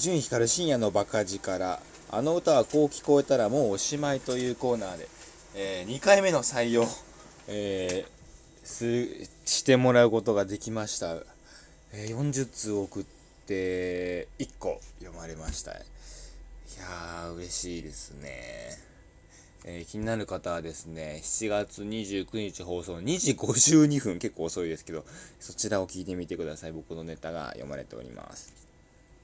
伊集院光深夜のバカ力あの歌はこう聞こえたらもうおしまいというコーナーで、えー、2回目の採用、えー、してもらうことができました、えー、40通送って1個読まれましたいやー嬉しいですねえー、気になる方はですね、7月29日放送2時52分、結構遅いですけど、そちらを聞いてみてください。僕のネタが読まれております。